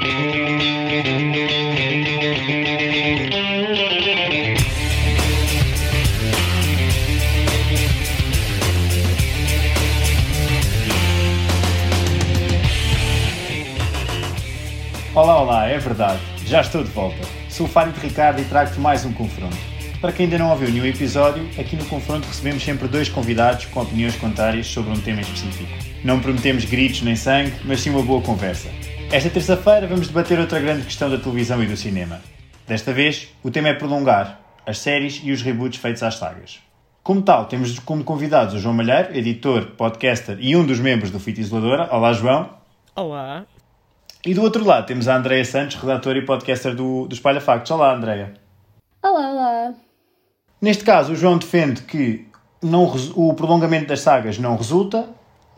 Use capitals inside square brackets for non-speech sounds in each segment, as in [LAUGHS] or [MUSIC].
Olá, olá, é verdade, já estou de volta. Sou o Fábio de Ricardo e trago-te mais um confronto. Para quem ainda não ouviu nenhum episódio, aqui no confronto recebemos sempre dois convidados com opiniões contrárias sobre um tema específico. Não prometemos gritos nem sangue, mas sim uma boa conversa. Esta terça-feira vamos debater outra grande questão da televisão e do cinema. Desta vez, o tema é prolongar as séries e os reboots feitos às sagas. Como tal, temos como convidados o João Malheiro, editor, podcaster e um dos membros do Fita Isoladora. Olá, João. Olá. E do outro lado temos a Andreia Santos, redatora e podcaster do, do Espalha Factos. Olá, Andreia. Olá, olá. Neste caso, o João defende que não, o prolongamento das sagas não resulta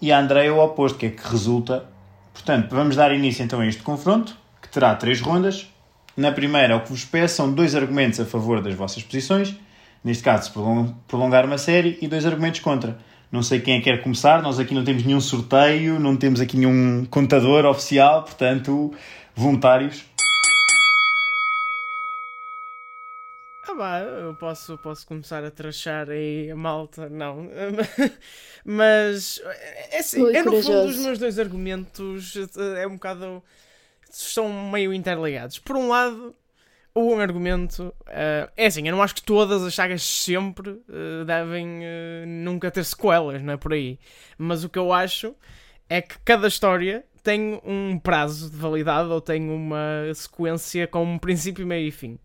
e a Andreia o oposto, que é que resulta. Portanto, vamos dar início então a este confronto, que terá três rondas. Na primeira, o que vos peço são dois argumentos a favor das vossas posições, neste caso, prolongar uma série, e dois argumentos contra. Não sei quem é que quer começar, nós aqui não temos nenhum sorteio, não temos aqui nenhum contador oficial, portanto, voluntários. Ah, bah, eu posso, posso começar a trachar aí a malta, não. [LAUGHS] Mas, é assim, é no fundo os meus dois argumentos é um bocado. são meio interligados. Por um lado, o argumento uh, é assim, eu não acho que todas as sagas sempre uh, devem uh, nunca ter sequelas, não é por aí. Mas o que eu acho é que cada história tem um prazo de validade ou tem uma sequência com um princípio, meio e fim.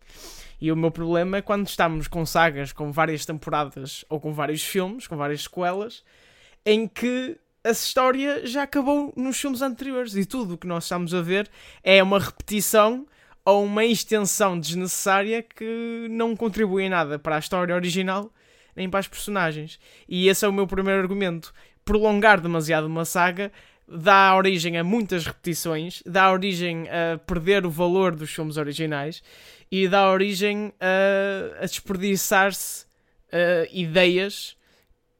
E o meu problema é quando estamos com sagas com várias temporadas ou com vários filmes, com várias sequelas, em que a história já acabou nos filmes anteriores e tudo o que nós estamos a ver é uma repetição ou uma extensão desnecessária que não contribui em nada para a história original nem para as personagens. E esse é o meu primeiro argumento. Prolongar demasiado uma saga dá origem a muitas repetições, dá origem a perder o valor dos filmes originais e dá origem a, a desperdiçar-se uh, ideias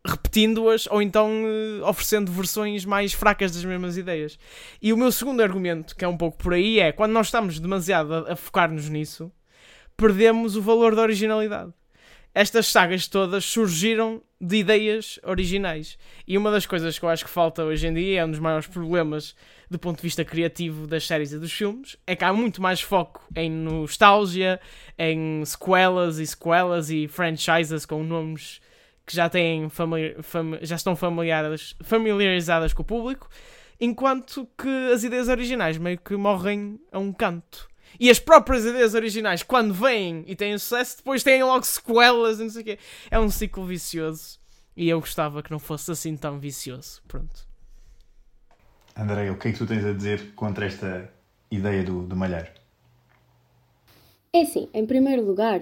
repetindo-as ou então uh, oferecendo versões mais fracas das mesmas ideias. E o meu segundo argumento, que é um pouco por aí, é quando nós estamos demasiado a, a focar-nos nisso, perdemos o valor da originalidade. Estas sagas todas surgiram de ideias originais. E uma das coisas que eu acho que falta hoje em dia, é um dos maiores problemas do ponto de vista criativo das séries e dos filmes, é que há muito mais foco em nostalgia, em sequelas e sequelas e franchises com nomes que já têm já estão familiares, familiarizadas com o público, enquanto que as ideias originais meio que morrem a um canto. E as próprias ideias originais, quando vêm e têm sucesso, depois têm logo sequelas e não sei o quê. É um ciclo vicioso. E eu gostava que não fosse assim tão vicioso. Pronto. André, o que é que tu tens a dizer contra esta ideia do, do malhar? É assim, em primeiro lugar,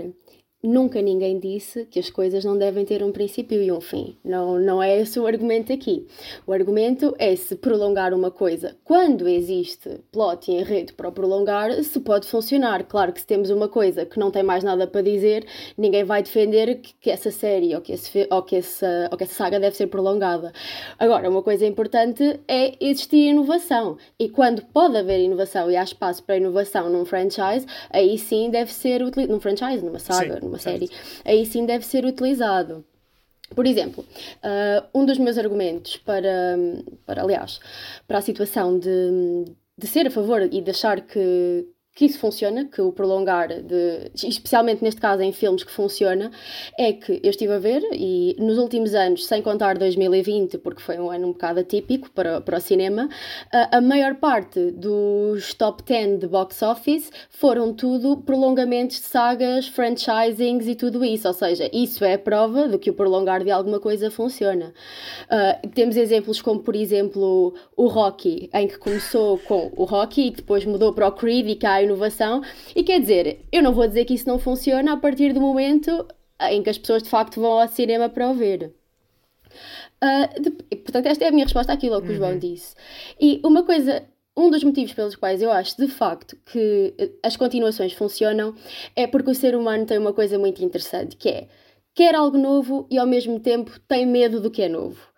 Nunca ninguém disse que as coisas não devem ter um princípio e um fim. Não, não é esse o argumento aqui. O argumento é se prolongar uma coisa. Quando existe plot e enredo para prolongar, se pode funcionar. Claro que se temos uma coisa que não tem mais nada para dizer, ninguém vai defender que, que essa série ou que, esse, ou, que essa, ou que essa saga deve ser prolongada. Agora, uma coisa importante é existir inovação. E quando pode haver inovação e há espaço para inovação num franchise, aí sim deve ser utilizado. Num franchise, numa saga, sim uma série, aí sim deve ser utilizado. Por exemplo, uh, um dos meus argumentos para, para, aliás, para a situação de, de ser a favor e de achar que, que isso funciona, que o prolongar, de, especialmente neste caso em filmes que funciona, é que eu estive a ver e nos últimos anos, sem contar 2020, porque foi um ano um bocado atípico para, para o cinema, a, a maior parte dos top 10 de box office foram tudo prolongamentos de sagas, franchisings e tudo isso, ou seja, isso é a prova de que o prolongar de alguma coisa funciona. Uh, temos exemplos como, por exemplo, o Rocky, em que começou com o Rocky e depois mudou para o Creed e cá inovação. E quer dizer, eu não vou dizer que isso não funciona a partir do momento em que as pessoas de facto vão ao cinema para o ver. Uh, de, portanto, esta é a minha resposta àquilo que uhum. o João uhum. disse. E uma coisa um dos motivos pelos quais eu acho de facto que as continuações funcionam é porque o ser humano tem uma coisa muito interessante que é quer algo novo e ao mesmo tempo tem medo do que é novo.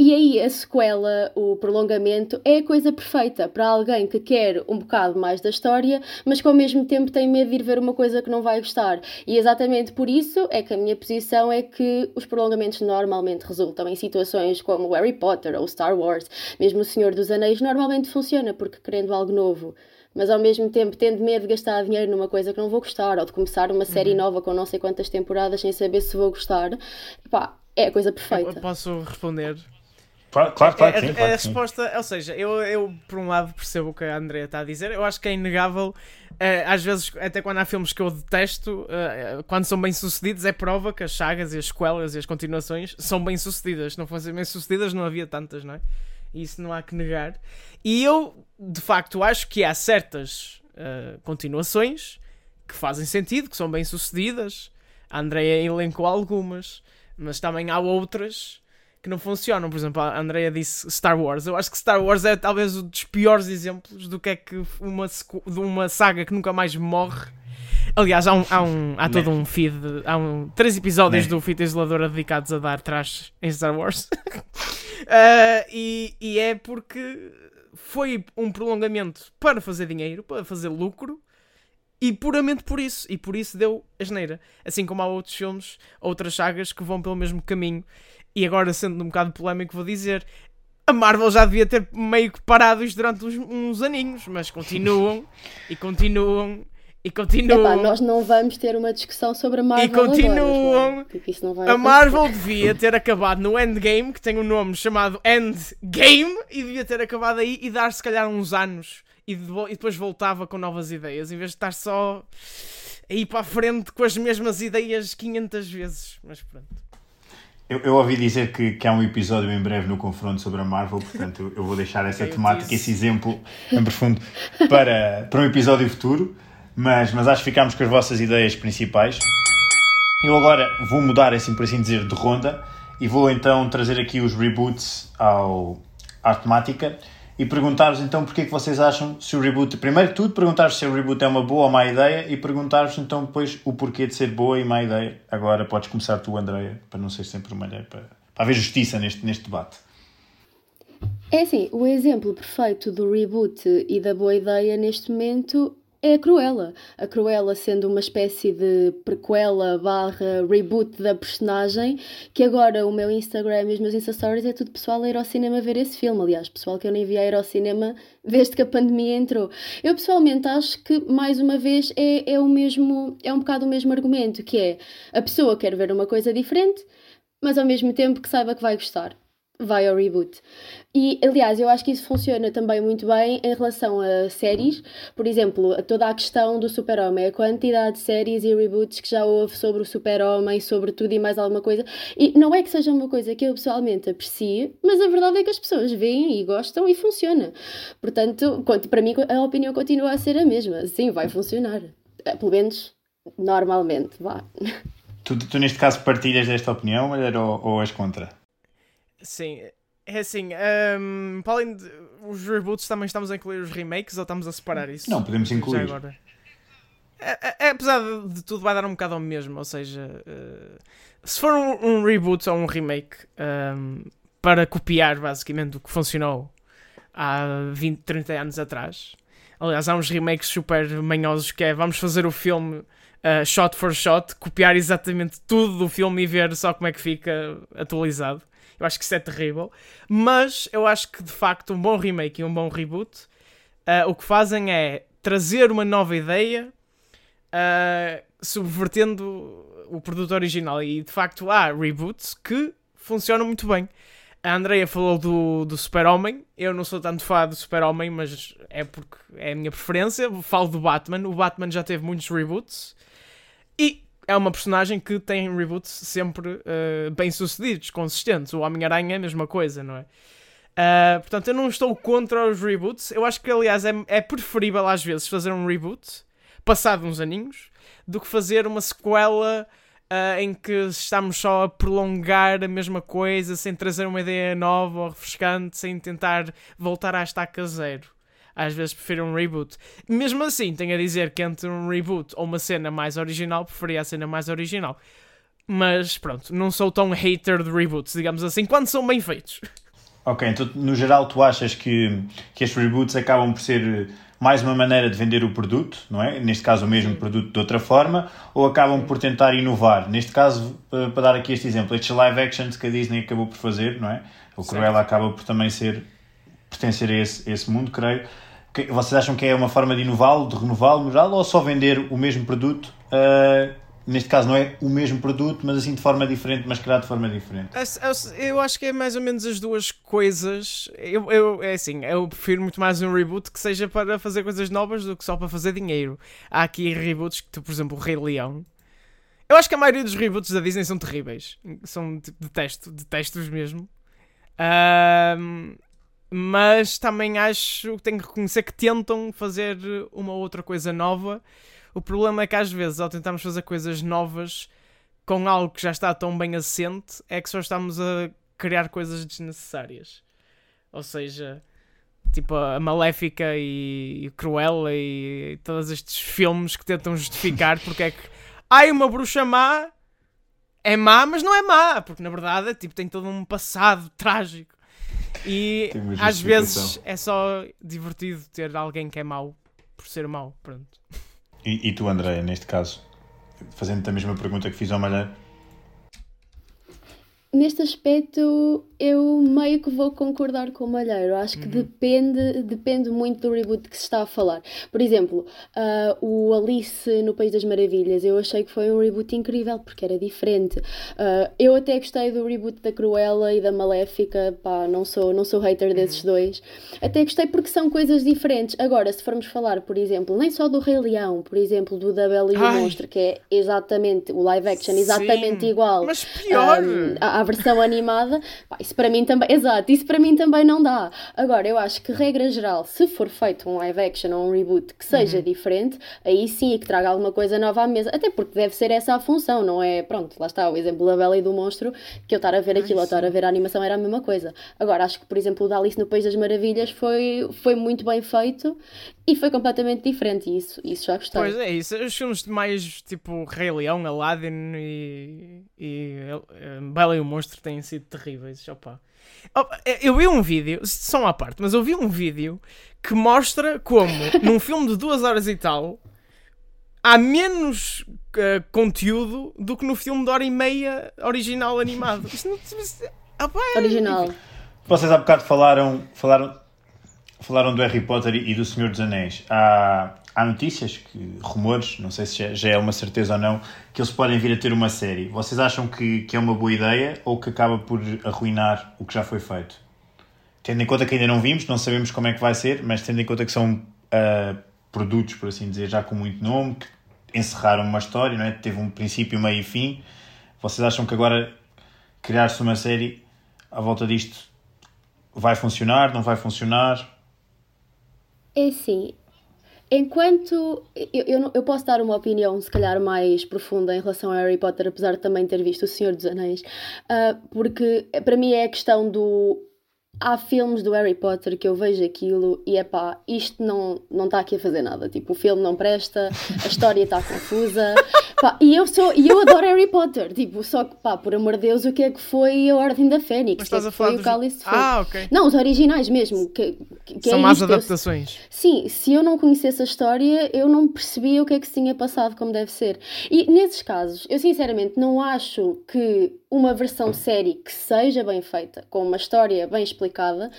E aí a sequela, o prolongamento, é a coisa perfeita para alguém que quer um bocado mais da história, mas que ao mesmo tempo tem medo de ir ver uma coisa que não vai gostar. E exatamente por isso é que a minha posição é que os prolongamentos normalmente resultam em situações como Harry Potter ou Star Wars, mesmo O Senhor dos Anéis, normalmente funciona porque querendo algo novo mas ao mesmo tempo tendo medo de gastar dinheiro numa coisa que não vou gostar ou de começar uma série uhum. nova com não sei quantas temporadas sem saber se vou gostar, pá, é a coisa perfeita. Eu posso responder? Claro, claro, claro é, sim, claro a, a resposta, ou seja, eu, eu por um lado percebo o que a Andrea está a dizer, eu acho que é inegável, uh, às vezes, até quando há filmes que eu detesto, uh, quando são bem sucedidos, é prova que as sagas e as sequelas e as continuações são bem sucedidas. Se não fossem bem sucedidas, não havia tantas, não é? Isso não há que negar. E eu, de facto, acho que há certas uh, continuações que fazem sentido, que são bem sucedidas. A Andrea elencou algumas, mas também há outras que não funcionam. Por exemplo, a Andrea disse Star Wars. Eu acho que Star Wars é talvez um dos piores exemplos do que é que uma, de uma saga que nunca mais morre. Aliás, há, um, há, um, há todo um feed, há um, três episódios do Fita Isoladora dedicados a dar trash em Star Wars. [LAUGHS] uh, e, e é porque foi um prolongamento para fazer dinheiro, para fazer lucro, e puramente por isso. E por isso deu asneira. Assim como há outros filmes, outras sagas que vão pelo mesmo caminho. E agora, sendo um bocado polémico, vou dizer: a Marvel já devia ter meio que parado isto durante uns, uns aninhos, mas continuam e continuam e continuam. Epá, nós não vamos ter uma discussão sobre a Marvel. E continuam. Agora, a Marvel devia ter acabado no Endgame, que tem um nome chamado Endgame, e devia ter acabado aí e dar se calhar uns anos. E, depois voltava com novas ideias, em vez de estar só aí para a frente com as mesmas ideias 500 vezes. Mas pronto. Eu, eu, ouvi dizer que, que há um episódio em breve no confronto sobre a Marvel, portanto eu, vou deixar essa [LAUGHS] temática, esse exemplo em profundo para, para um episódio futuro, mas, mas acho que ficámos com as vossas ideias principais. Eu agora vou mudar, assim por assim dizer, de ronda e vou então trazer aqui os reboots ao, à temática e perguntar-vos então porque é que vocês acham se o reboot. Primeiro de tudo, perguntar-vos se o reboot é uma boa ou má ideia e perguntar-vos então depois o porquê de ser boa e má ideia. Agora podes começar tu, Andreia, para não ser sempre uma mulher, para, para haver justiça neste, neste debate. É assim, o exemplo perfeito do reboot e da boa ideia neste momento é a Cruella. A Cruella sendo uma espécie de prequela barra reboot da personagem, que agora o meu Instagram e os meus Insta Stories é tudo pessoal a ir ao cinema ver esse filme. Aliás, pessoal que eu nem vi a ir ao cinema desde que a pandemia entrou. Eu pessoalmente acho que, mais uma vez, é, é o mesmo, é um bocado o mesmo argumento, que é a pessoa quer ver uma coisa diferente, mas ao mesmo tempo que saiba que vai gostar vai ao reboot. E, aliás, eu acho que isso funciona também muito bem em relação a séries. Por exemplo, toda a questão do Super-Homem, a quantidade de séries e reboots que já houve sobre o Super-Homem, sobre tudo e mais alguma coisa. E não é que seja uma coisa que eu pessoalmente aprecie, mas a verdade é que as pessoas veem e gostam e funciona. Portanto, para mim, a opinião continua a ser a mesma. Sim, vai funcionar. Eh, pelo menos, normalmente, vá. [LAUGHS] Tu, tu neste caso, partilhas desta opinião ou, ou és contra? Sim, é assim, um, para além de os reboots, também estamos a incluir os remakes ou estamos a separar isso? Não, podemos incluir. Agora? É, é, é, apesar de tudo, vai dar um bocado ao mesmo. Ou seja, uh, se for um, um, reboot ou um remake um, para copiar basicamente o que funcionou há 20, 30 anos atrás. Aliás, há uns remakes super manhosos que é vamos fazer o filme uh, shot for shot, copiar exatamente tudo do filme e ver só como é que fica atualizado. Eu acho que isso é terrível. Mas eu acho que de facto um bom remake e um bom reboot uh, o que fazem é trazer uma nova ideia uh, subvertendo o produto original. E de facto há reboots que funcionam muito bem. A Andrea falou do, do Super-Homem. Eu não sou tanto fã do Super-Homem, mas é porque é a minha preferência. Falo do Batman. O Batman já teve muitos reboots. E é uma personagem que tem reboots sempre uh, bem sucedidos, consistentes. O Homem-Aranha é a mesma coisa, não é? Uh, portanto, eu não estou contra os reboots. Eu acho que, aliás, é, é preferível às vezes fazer um reboot, passado uns aninhos, do que fazer uma sequela uh, em que estamos só a prolongar a mesma coisa, sem trazer uma ideia nova ou refrescante, sem tentar voltar à estaca zero às vezes prefiro um reboot. Mesmo assim, tenho a dizer que entre um reboot ou uma cena mais original, preferia a cena mais original. Mas pronto, não sou tão hater de reboots, digamos assim, quando são bem feitos. Ok, então no geral tu achas que, que estes reboots acabam por ser mais uma maneira de vender o produto, não é? Neste caso o mesmo produto de outra forma, ou acabam por tentar inovar? Neste caso, eh, para dar aqui este exemplo, estes live actions que a Disney acabou por fazer, não é? O Cruella acaba por também ser pertencer a esse, a esse mundo, creio. Vocês acham que é uma forma de inová-lo, de renová-lo no ou só vender o mesmo produto? Uh, neste caso não é o mesmo produto, mas assim de forma diferente, mas criado de forma diferente. Eu acho que é mais ou menos as duas coisas. Eu, eu, é assim, eu prefiro muito mais um reboot que seja para fazer coisas novas do que só para fazer dinheiro. Há aqui reboots que, por exemplo, o Rei Leão. Eu acho que a maioria dos reboots da Disney são terríveis. São, tipo, detesto, detesto-os mesmo. Um, mas também acho que tenho que reconhecer que tentam fazer uma outra coisa nova. O problema é que às vezes, ao tentarmos fazer coisas novas com algo que já está tão bem assente, é que só estamos a criar coisas desnecessárias. Ou seja, tipo a Maléfica e, e Cruella e, e todos estes filmes que tentam justificar [LAUGHS] porque é que ai uma bruxa má é má, mas não é má, porque na verdade tipo, tem todo um passado trágico. E [LAUGHS] às vezes é só divertido ter alguém que é mau por ser mau. Pronto. E, e tu, André, neste caso, fazendo-te a mesma pergunta que fiz ao Malher, Neste aspecto, eu meio que vou concordar com o Malheiro. Acho que uhum. depende, depende muito do reboot que se está a falar. Por exemplo, uh, o Alice no País das Maravilhas, eu achei que foi um reboot incrível porque era diferente. Uh, eu até gostei do reboot da Cruella e da Maléfica, pá, não sou, não sou hater desses uhum. dois. Até gostei porque são coisas diferentes. Agora, se formos falar, por exemplo, nem só do Rei Leão, por exemplo, do da Bela e o Monstro, que é exatamente o live action, exatamente Sim, igual. Mas pior! Um, à versão animada, pá, isso para mim também, exato, isso para mim também não dá. Agora, eu acho que, regra geral, se for feito um live action ou um reboot que seja uhum. diferente, aí sim é que traga alguma coisa nova à mesa, até porque deve ser essa a função, não é? Pronto, lá está o exemplo da Bela e do Monstro, que eu estar a ver aquilo ou estar a ver a animação era a mesma coisa. Agora, acho que, por exemplo, o da Alice no País das Maravilhas foi, foi muito bem feito e foi completamente diferente, isso, isso já gostei. Pois é, isso. Os filmes mais tipo Rei Leão, Aladdin e, e uh, Bela e o Monstro têm sido terríveis. Opa. Opa, eu vi um vídeo, são à parte, mas eu vi um vídeo que mostra como [LAUGHS] num filme de duas horas e tal há menos uh, conteúdo do que no filme de hora e meia original animado. [LAUGHS] Isto não, isto, opa, é... Original. Vocês há bocado falaram, falaram falaram do Harry Potter e do Senhor dos Anéis. Há, há notícias, que, rumores, não sei se já é uma certeza ou não, que eles podem vir a ter uma série. Vocês acham que, que é uma boa ideia ou que acaba por arruinar o que já foi feito? Tendo em conta que ainda não vimos, não sabemos como é que vai ser, mas tendo em conta que são uh, produtos, por assim dizer, já com muito nome, que encerraram uma história, não é? teve um princípio, meio e fim. Vocês acham que agora criar-se uma série à volta disto vai funcionar, não vai funcionar? É assim, enquanto eu, eu, eu, posso dar uma opinião, se calhar, mais profunda em relação a Harry Potter, apesar de também ter visto O Senhor dos Anéis, uh, porque para mim é a questão do há filmes do Harry Potter que eu vejo aquilo e é pá, isto não não está aqui a fazer nada. Tipo, o filme não presta, a história está confusa. [LAUGHS] Pá, e eu sou e eu adoro Harry Potter. Tipo, só que pá, por amor de Deus, o que é que foi a Ordem da Fênix? Mas estás que é que foi o Cálice de Fogo? Ah, ok. Não, os originais mesmo. Que, que São é más adaptações. Eu, sim, se eu não conhecesse a história, eu não percebia o que é que se tinha passado como deve ser. E nesses casos, eu sinceramente não acho que uma versão série que seja bem feita, com uma história bem explicada,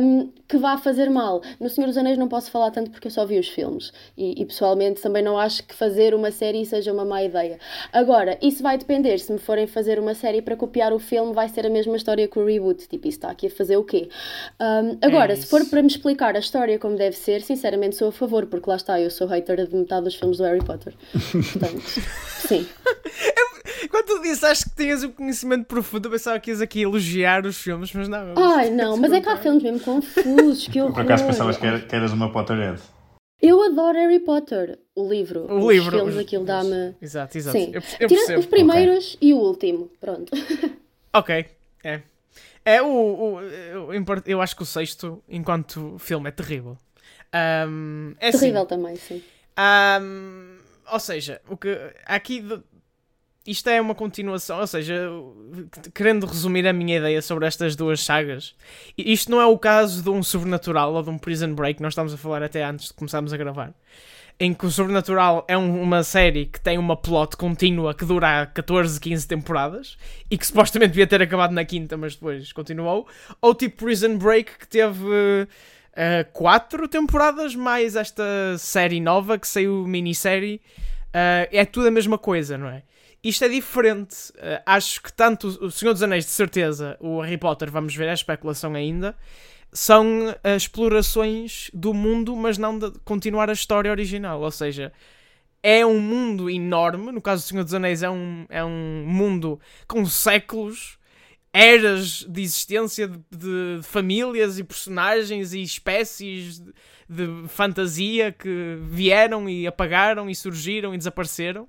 um, que vá fazer mal. No Senhor dos Anéis não posso falar tanto porque eu só vi os filmes e, e, pessoalmente também não acho que fazer uma série seja uma má ideia. Agora, isso vai depender. Se me forem fazer uma série para copiar o filme, vai ser a mesma história que o reboot. Tipo, isso está aqui a fazer o quê? Um, agora, é se for para me explicar a história como deve ser, sinceramente sou a favor, porque lá está, eu sou hater de metade dos filmes do Harry Potter. [LAUGHS] Portanto, sim. Quando tu disseste que tinhas um conhecimento profundo, eu pensava que ias aqui elogiar os filmes, mas não. Ai, não, mas é que há filmes mesmo confusos, que [LAUGHS] horror. Por acaso pensavas que, que eras uma Potterhead? Eu adoro Harry Potter, o livro. O os livro. filmes, aquilo dá-me. Exato, exato. Sim. Eu, eu Tirando os primeiros okay. e o último, pronto. [LAUGHS] Ok, é. É o, o, eu, eu acho que o sexto, enquanto filme, é terrível. Um, é terrível assim, também, sim. Um, ou seja, o que aqui isto é uma continuação, ou seja, querendo resumir a minha ideia sobre estas duas sagas, isto não é o caso de um Sobrenatural ou de um Prison Break, nós estamos a falar até antes de começarmos a gravar, em que o Sobrenatural é um, uma série que tem uma plot contínua que dura 14, 15 temporadas e que supostamente devia ter acabado na quinta, mas depois continuou, ou tipo Prison Break que teve. Uh, quatro temporadas mais esta série nova que saiu minissérie uh, é tudo a mesma coisa, não é? Isto é diferente. Uh, acho que tanto o Senhor dos Anéis, de certeza, o Harry Potter, vamos ver, a especulação ainda, são uh, explorações do mundo, mas não de continuar a história original. Ou seja, é um mundo enorme. No caso do Senhor dos Anéis, é um, é um mundo com séculos, eras de existência de, de famílias e personagens e espécies de, de fantasia que vieram e apagaram e surgiram e desapareceram.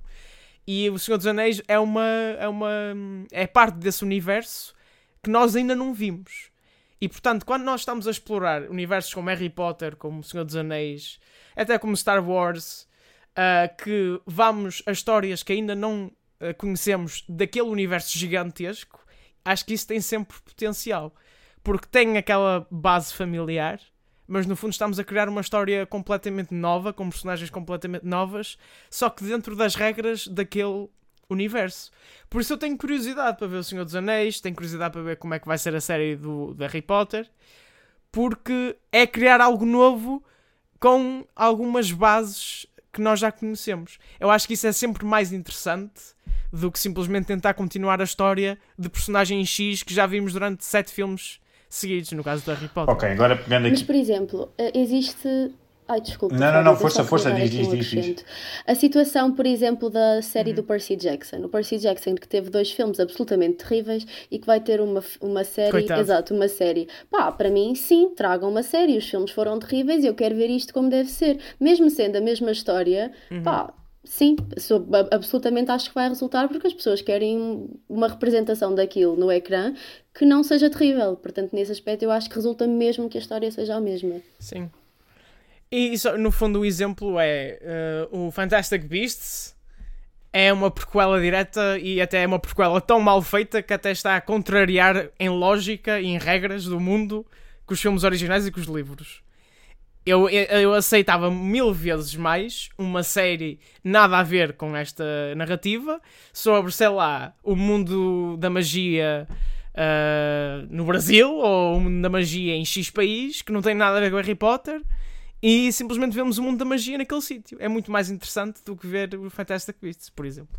E o Senhor dos Anéis é uma, é uma é parte desse universo que nós ainda não vimos. E portanto, quando nós estamos a explorar universos como Harry Potter, como o Senhor dos Anéis, até como Star Wars, uh, que vamos a histórias que ainda não uh, conhecemos daquele universo gigantesco, acho que isso tem sempre potencial. Porque tem aquela base familiar mas no fundo estamos a criar uma história completamente nova, com personagens completamente novas, só que dentro das regras daquele universo. Por isso eu tenho curiosidade para ver O Senhor dos Anéis, tenho curiosidade para ver como é que vai ser a série do, do Harry Potter, porque é criar algo novo com algumas bases que nós já conhecemos. Eu acho que isso é sempre mais interessante do que simplesmente tentar continuar a história de personagem X que já vimos durante sete filmes seguidos, no caso do Harry Potter. Ok, agora pegando aqui. Mas, por exemplo, eh, existe. Ai, desculpa. Não, não, não, força, força, diz, diz, diz, diz. A situação, por exemplo, da série uhum. do Percy Jackson. O Percy Jackson, que teve dois filmes absolutamente terríveis e que vai ter uma, uma série. Coitado. Exato, uma série. Pá, para mim, sim, tragam uma série. Os filmes foram terríveis e eu quero ver isto como deve ser. Mesmo sendo a mesma história, uhum. pá Sim, sou, absolutamente acho que vai resultar porque as pessoas querem uma representação daquilo no ecrã que não seja terrível. Portanto, nesse aspecto, eu acho que resulta mesmo que a história seja a mesma. Sim. E no fundo, o exemplo é uh, o Fantastic Beasts é uma prequela direta e até é uma prequela tão mal feita que até está a contrariar em lógica e em regras do mundo com os filmes originais e com os livros eu, eu aceitava mil vezes mais uma série nada a ver com esta narrativa sobre, sei lá, o mundo da magia uh, no Brasil ou o mundo da magia em X país que não tem nada a ver com Harry Potter e simplesmente vemos o mundo da magia naquele sítio. É muito mais interessante do que ver o Fantastic Beasts, por exemplo.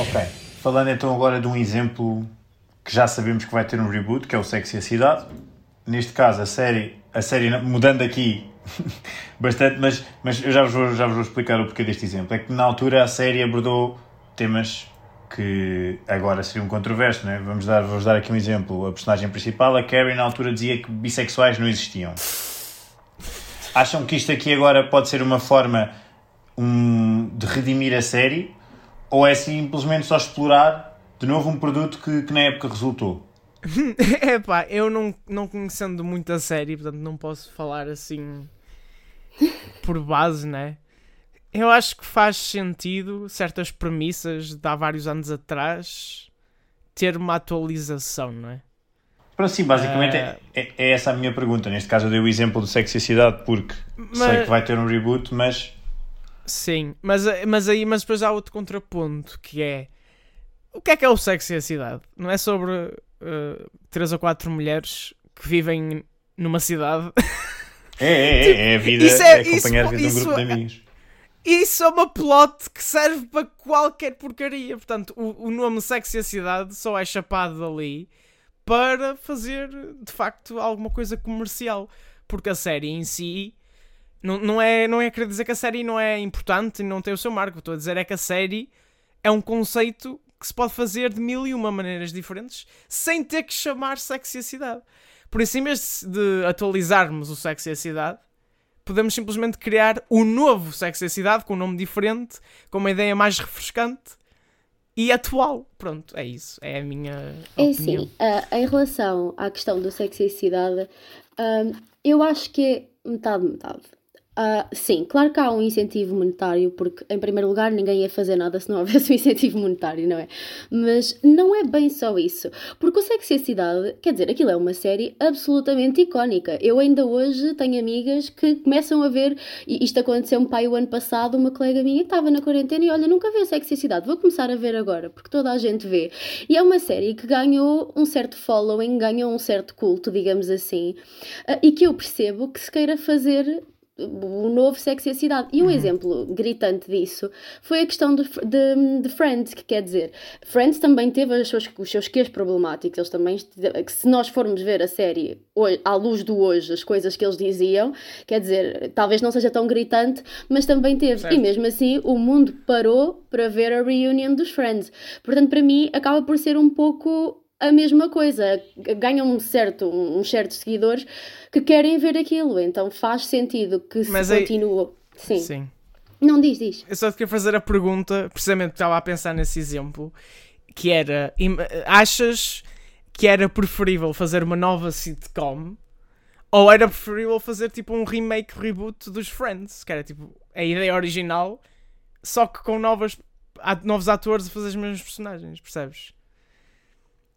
Ok. Falando então agora de um exemplo que já sabemos que vai ter um reboot, que é o Sexy a Cidade neste caso, a série, a série mudando aqui [LAUGHS] bastante, mas, mas eu já vos, vou, já vos vou explicar o porquê deste exemplo. É que na altura a série abordou temas que agora seriam controversos, né? Vamos dar, vamos dar aqui um exemplo. A personagem principal, a Carrie, na altura dizia que bissexuais não existiam. Acham que isto aqui agora pode ser uma forma um, de redimir a série? Ou é simplesmente só explorar de novo um produto que, que na época resultou? [LAUGHS] é pá, eu não, não conhecendo muito a série, portanto não posso falar assim por base, né? Eu acho que faz sentido certas premissas de há vários anos atrás ter uma atualização, não é? Para sim, basicamente é, é, é, essa a minha pergunta. Neste caso eu dei o exemplo do Sexy Cidade porque mas, sei que vai ter um reboot, mas. Sim, mas, mas aí mas depois há outro contraponto que é o que é que é o sexo e a cidade? Não é sobre uh, três ou quatro mulheres que vivem numa cidade. É, é, é, é a vida, isso é, é acompanhar isso, a vida de um grupo de é- amigos. Isso é uma plot que serve para qualquer porcaria. Portanto, o, o nome Sexy a Cidade só é chapado ali para fazer de facto alguma coisa comercial. Porque a série em si não, não, é, não é querer dizer que a série não é importante e não tem o seu marco. Estou a dizer é que a série é um conceito que se pode fazer de mil e uma maneiras diferentes sem ter que chamar sexy a cidade. Por isso, em vez de atualizarmos o sexy a cidade, podemos simplesmente criar o um novo sexy a cidade com um nome diferente, com uma ideia mais refrescante e atual. Pronto, é isso. É a minha. É opinião. assim, uh, em relação à questão do sexy a cidade, uh, eu acho que é metade-metade. Uh, sim, claro que há um incentivo monetário, porque em primeiro lugar ninguém ia fazer nada se não [LAUGHS] houvesse um incentivo monetário, não é? Mas não é bem só isso, porque o Sexy Cidade, quer dizer, aquilo é uma série absolutamente icónica. Eu ainda hoje tenho amigas que começam a ver, e isto aconteceu-me pai o ano passado, uma colega minha estava na quarentena e olha, nunca vi a Sexy Cidade, vou começar a ver agora, porque toda a gente vê. E é uma série que ganhou um certo following, ganhou um certo culto, digamos assim, uh, e que eu percebo que se queira fazer o novo Sexy a Cidade. E um uhum. exemplo gritante disso foi a questão de, de, de, Friends, que quer dizer, Friends também teve os seus, os seus quês problemáticos, eles também, se nós formos ver a série hoje, à luz do hoje, as coisas que eles diziam, quer dizer, talvez não seja tão gritante, mas também teve. Certo. E mesmo assim, o mundo parou para ver a reunion dos Friends. Portanto, para mim, acaba por ser um pouco a mesma coisa, ganham um certo, uns certos seguidores que querem ver aquilo, então faz sentido que se aí... continue. Sim. Sim. Não diz, diz. Eu só te queria fazer a pergunta, precisamente estava a pensar nesse exemplo, que era: achas que era preferível fazer uma nova sitcom ou era preferível fazer tipo um remake, reboot dos Friends? Que era tipo a ideia original, só que com novas, novos atores a fazer os mesmos personagens, percebes?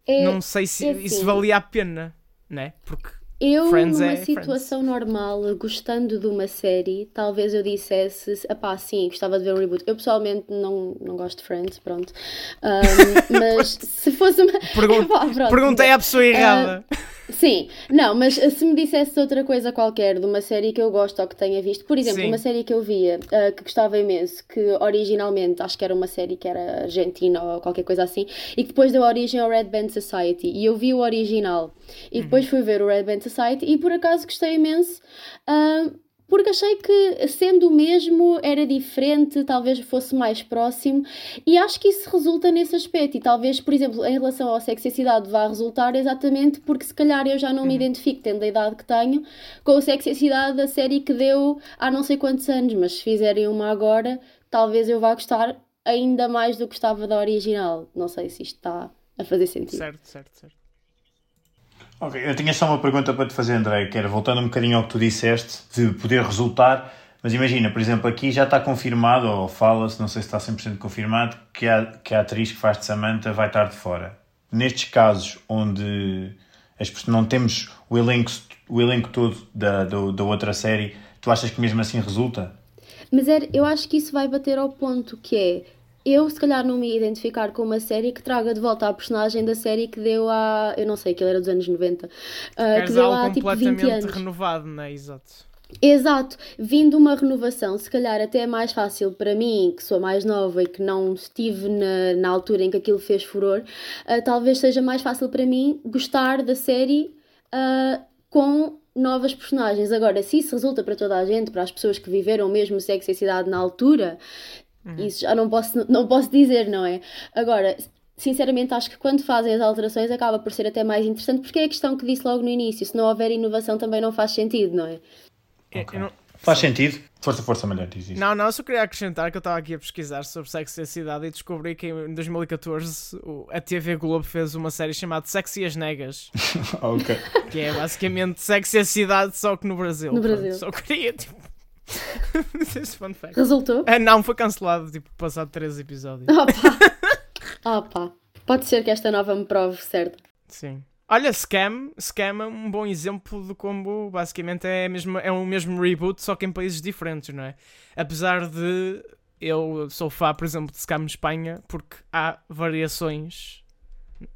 É, não sei se é assim, isso valia a pena, né? Porque eu, Friends numa é situação Friends. normal, gostando de uma série, talvez eu dissesse, pá, sim, gostava de ver um reboot. Eu pessoalmente não, não gosto de Friends, pronto. Um, [LAUGHS] mas se fosse uma. Pergun [LAUGHS] pronto, Perguntei à pessoa errada. Uh, Sim, não, mas se me dissesse outra coisa qualquer de uma série que eu gosto ou que tenha visto, por exemplo, Sim. uma série que eu via uh, que gostava imenso, que originalmente acho que era uma série que era argentina ou qualquer coisa assim, e que depois deu origem ao Red Band Society, e eu vi o original, e depois uhum. fui ver o Red Band Society, e por acaso gostei imenso. Uh, porque achei que, sendo o mesmo, era diferente, talvez fosse mais próximo, e acho que isso resulta nesse aspecto. E talvez, por exemplo, em relação à sexicidade, vá resultar exatamente porque, se calhar, eu já não me uhum. identifico, tendo a idade que tenho, com a sexicidade da série que deu há não sei quantos anos, mas se fizerem uma agora, talvez eu vá gostar ainda mais do que gostava da original. Não sei se isto está a fazer sentido. Certo, certo, certo. Ok, eu tinha só uma pergunta para te fazer, André, que era voltando um bocadinho ao que tu disseste, de poder resultar, mas imagina, por exemplo, aqui já está confirmado, ou fala-se, não sei se está 100% confirmado, que a, que a atriz que faz de Samantha vai estar de fora. Nestes casos onde as, não temos o elenco, o elenco todo da, da, da outra série, tu achas que mesmo assim resulta? Mas é, eu acho que isso vai bater ao ponto que é eu se calhar não me identificar com uma série que traga de volta a personagem da série que deu há. Eu não sei, aquilo era dos anos 90. Uh, que deu há tipo 20 anos. renovado, não é? Exato. Exato, vindo uma renovação, se calhar até é mais fácil para mim, que sou mais nova e que não estive na, na altura em que aquilo fez furor, uh, talvez seja mais fácil para mim gostar da série uh, com novas personagens. Agora, se isso resulta para toda a gente, para as pessoas que viveram mesmo sexo e cidade na altura, Uhum. Isso já não posso, não posso dizer, não é? Agora, sinceramente, acho que quando fazem as alterações acaba por ser até mais interessante, porque é a questão que disse logo no início: se não houver inovação também não faz sentido, não é? Okay. Não... Faz sentido? Força, força, melhor, diz isso. Não, não, só queria acrescentar que eu estava aqui a pesquisar sobre sexo e a cidade e descobri que em 2014 a TV Globo fez uma série chamada Sexy as Negas. [LAUGHS] ok. Que é basicamente sexo e a cidade, só que no Brasil. No Brasil. Só queria, tipo, [LAUGHS] fun fact. Resultou? É, não, foi cancelado, tipo, passado três episódios. Opa! [LAUGHS] Opa! Pode ser que esta nova me prove certo. Sim. Olha, Scam, Scam é um bom exemplo de como basicamente é, mesmo, é o mesmo reboot, só que em países diferentes, não é? Apesar de eu sou fã, por exemplo, de Scam Espanha, porque há variações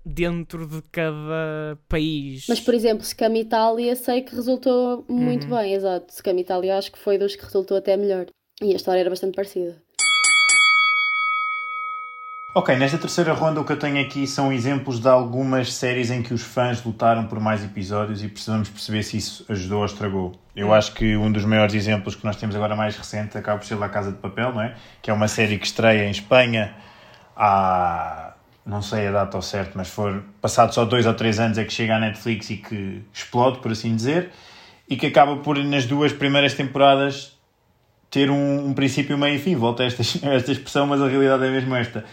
dentro de cada país. Mas, por exemplo, Scam Itália sei que resultou muito uhum. bem, exato. Scam Itália acho que foi dos que resultou até melhor. E a história era bastante parecida. Ok, nesta terceira ronda o que eu tenho aqui são exemplos de algumas séries em que os fãs lutaram por mais episódios e precisamos perceber se isso ajudou ou estragou. Eu uhum. acho que um dos maiores exemplos que nós temos agora mais recente acaba por ser La Casa de Papel, não é? Que é uma série que estreia em Espanha há não sei a data ao certo, mas for passado só dois ou três anos é que chega à Netflix e que explode, por assim dizer, e que acaba por, nas duas primeiras temporadas, ter um, um princípio, meio e fim. Volta a esta, [LAUGHS] esta expressão, mas a realidade é mesmo esta.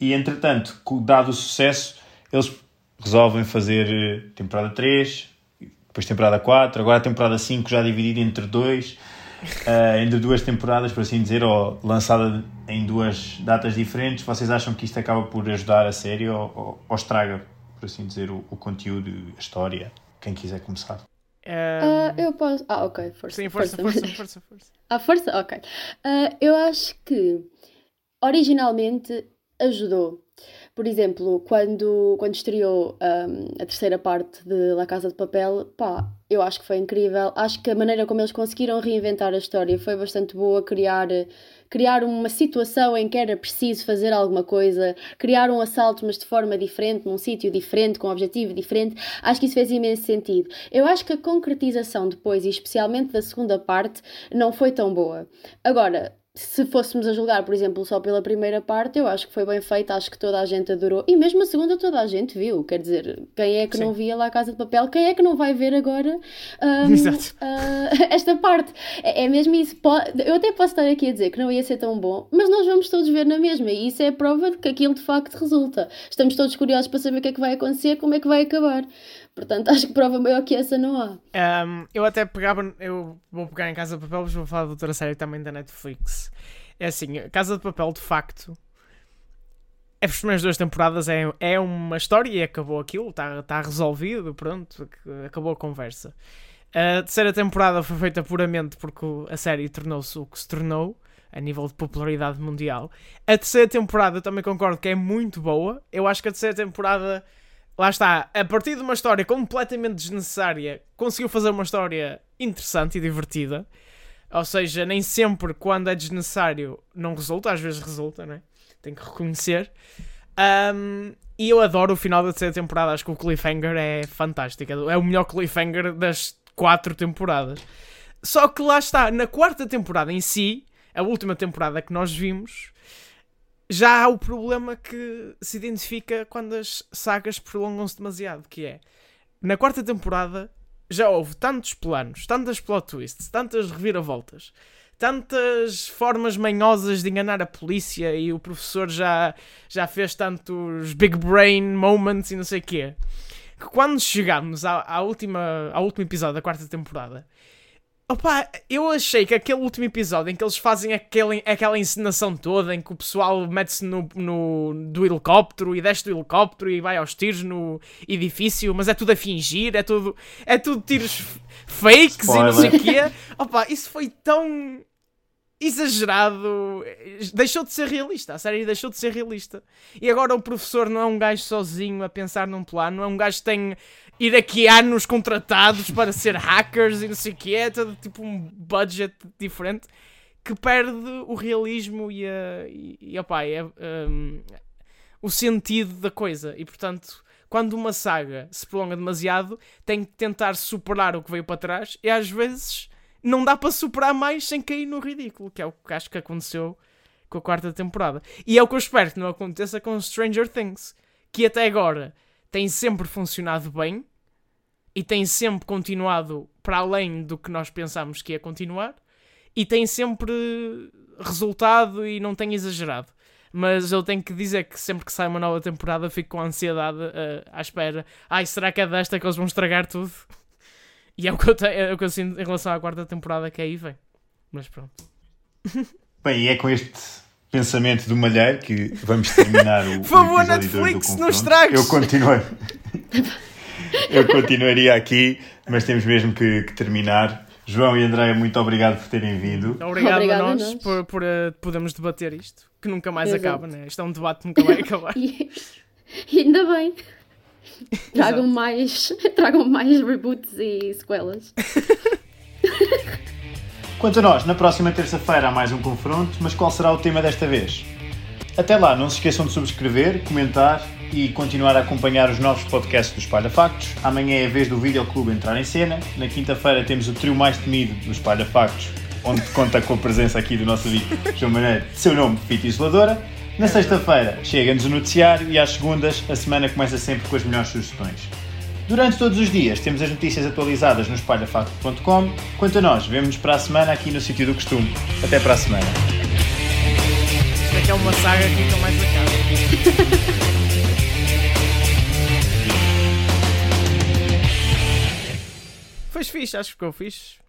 E entretanto, dado o sucesso, eles resolvem fazer eh, temporada 3, depois temporada 4, agora a temporada 5 já dividida entre dois. Uh, entre duas temporadas, por assim dizer, ou lançada em duas datas diferentes, vocês acham que isto acaba por ajudar a série ou, ou, ou estraga, por assim dizer, o, o conteúdo, a história? Quem quiser começar. Uh, eu posso. Ah, ok, força. Sim, força, força, força, força. força. [LAUGHS] Ah, força? Ok. Uh, eu acho que originalmente ajudou. Por exemplo, quando, quando estreou um, a terceira parte de La Casa de Papel, pá, eu acho que foi incrível. Acho que a maneira como eles conseguiram reinventar a história foi bastante boa, criar, criar uma situação em que era preciso fazer alguma coisa, criar um assalto, mas de forma diferente, num sítio diferente, com um objetivo diferente. Acho que isso fez imenso sentido. Eu acho que a concretização depois, e especialmente da segunda parte, não foi tão boa. Agora, se fôssemos a julgar, por exemplo, só pela primeira parte, eu acho que foi bem feita, acho que toda a gente adorou. E mesmo a segunda toda a gente viu. Quer dizer, quem é que Sim. não via lá a Casa de Papel? Quem é que não vai ver agora um, uh, [LAUGHS] esta parte? É, é, mesmo isso. Eu até posso estar aqui a dizer que não ia ser tão bom, mas nós vamos todos ver na mesma. E isso é a prova de que aquilo de facto resulta. Estamos todos curiosos para saber o que é que vai acontecer, como é que vai acabar. Portanto, [LAUGHS] acho que prova maior que essa não há. Um, eu até pegava, eu vou pegar em Casa de Papel, mas vou falar de outra série também da Netflix. É assim, Casa de Papel, de facto, as primeiras duas temporadas é, é uma história e acabou aquilo, está tá resolvido, pronto, acabou a conversa. A terceira temporada foi feita puramente porque a série tornou-se o que se tornou, a nível de popularidade mundial. A terceira temporada eu também concordo que é muito boa. Eu acho que a terceira temporada lá está, a partir de uma história completamente desnecessária, conseguiu fazer uma história interessante e divertida. Ou seja, nem sempre quando é desnecessário não resulta, às vezes resulta, né? Tem que reconhecer. Um, e eu adoro o final da terceira temporada, acho que o cliffhanger é fantástico. É o melhor cliffhanger das quatro temporadas. Só que lá está, na quarta temporada em si, a última temporada que nós vimos, já há o problema que se identifica quando as sagas prolongam-se demasiado, que é na quarta temporada já houve tantos planos, tantas plot twists, tantas reviravoltas, tantas formas manhosas de enganar a polícia e o professor já, já fez tantos big brain moments e não sei o quê. Que quando chegamos à, à última, ao último episódio da quarta temporada, Opa, eu achei que aquele último episódio em que eles fazem aquele, aquela encenação toda, em que o pessoal mete-se no, no, do helicóptero e desce do helicóptero e vai aos tiros no edifício, mas é tudo a fingir, é tudo, é tudo tiros fakes Spoiler. e não sei o quê. Opa, isso foi tão exagerado. Deixou de ser realista. A série deixou de ser realista. E agora o professor não é um gajo sozinho a pensar num plano, é um gajo que tem iraquianos contratados para ser hackers e não sei o que é, todo tipo um budget diferente que perde o realismo e, a, e, e opa, é, um, o sentido da coisa. E portanto, quando uma saga se prolonga demasiado, tem que tentar superar o que veio para trás e às vezes não dá para superar mais sem cair no ridículo, que é o que acho que aconteceu com a quarta temporada. E é o que eu espero que não aconteça com Stranger Things, que até agora tem sempre funcionado bem e tem sempre continuado para além do que nós pensámos que ia continuar e tem sempre resultado e não tem exagerado. Mas eu tenho que dizer que sempre que sai uma nova temporada fico com ansiedade uh, à espera. Ai, será que é desta que eles vão estragar tudo? [LAUGHS] E é o que eu, tenho, é o que eu sinto em relação à quarta temporada que aí vem. Mas pronto. [LAUGHS] Bem, e é com este pensamento do Malheiro que vamos terminar o, [LAUGHS] Por favor, Netflix, não estragues! Eu continuei. Eu continuaria aqui, mas temos mesmo que, que, terminar. João e Andréia, muito obrigado por terem vindo. Obrigado, obrigado a nós, nós. por, por uh, podermos debater isto, que nunca mais Exato. acaba, né? Isto é um debate que nunca vai [LAUGHS] acabar. e, ainda bem. [LAUGHS] Tragam mais, [LAUGHS] tragam mais reboots e sequelas. Quanto a nós, na próxima terça-feira há mais um confronto, mas qual será o tema desta vez? Até lá, não se esqueçam de subscrever, comentar e continuar a acompanhar os novos podcasts do Espalha Factos. Amanhã é a vez do Videoclube entrar em cena. Na quinta-feira temos o trio mais temido do Espalha Factos, onde conta com a presença aqui do nosso amigo João Maneiro, seu nome, Fita Isoladora. Na sexta-feira chega-nos o noticiário e às segundas a semana começa sempre com as melhores sugestões. Durante todos os dias temos as notícias atualizadas no espalhafacto.com. Quanto a nós, vemos-nos para a semana aqui no sítio do costume. Até para a semana. Isto é que é uma saga que nunca mais acaba. [LAUGHS] Foi fixe, acho que ficou fixe.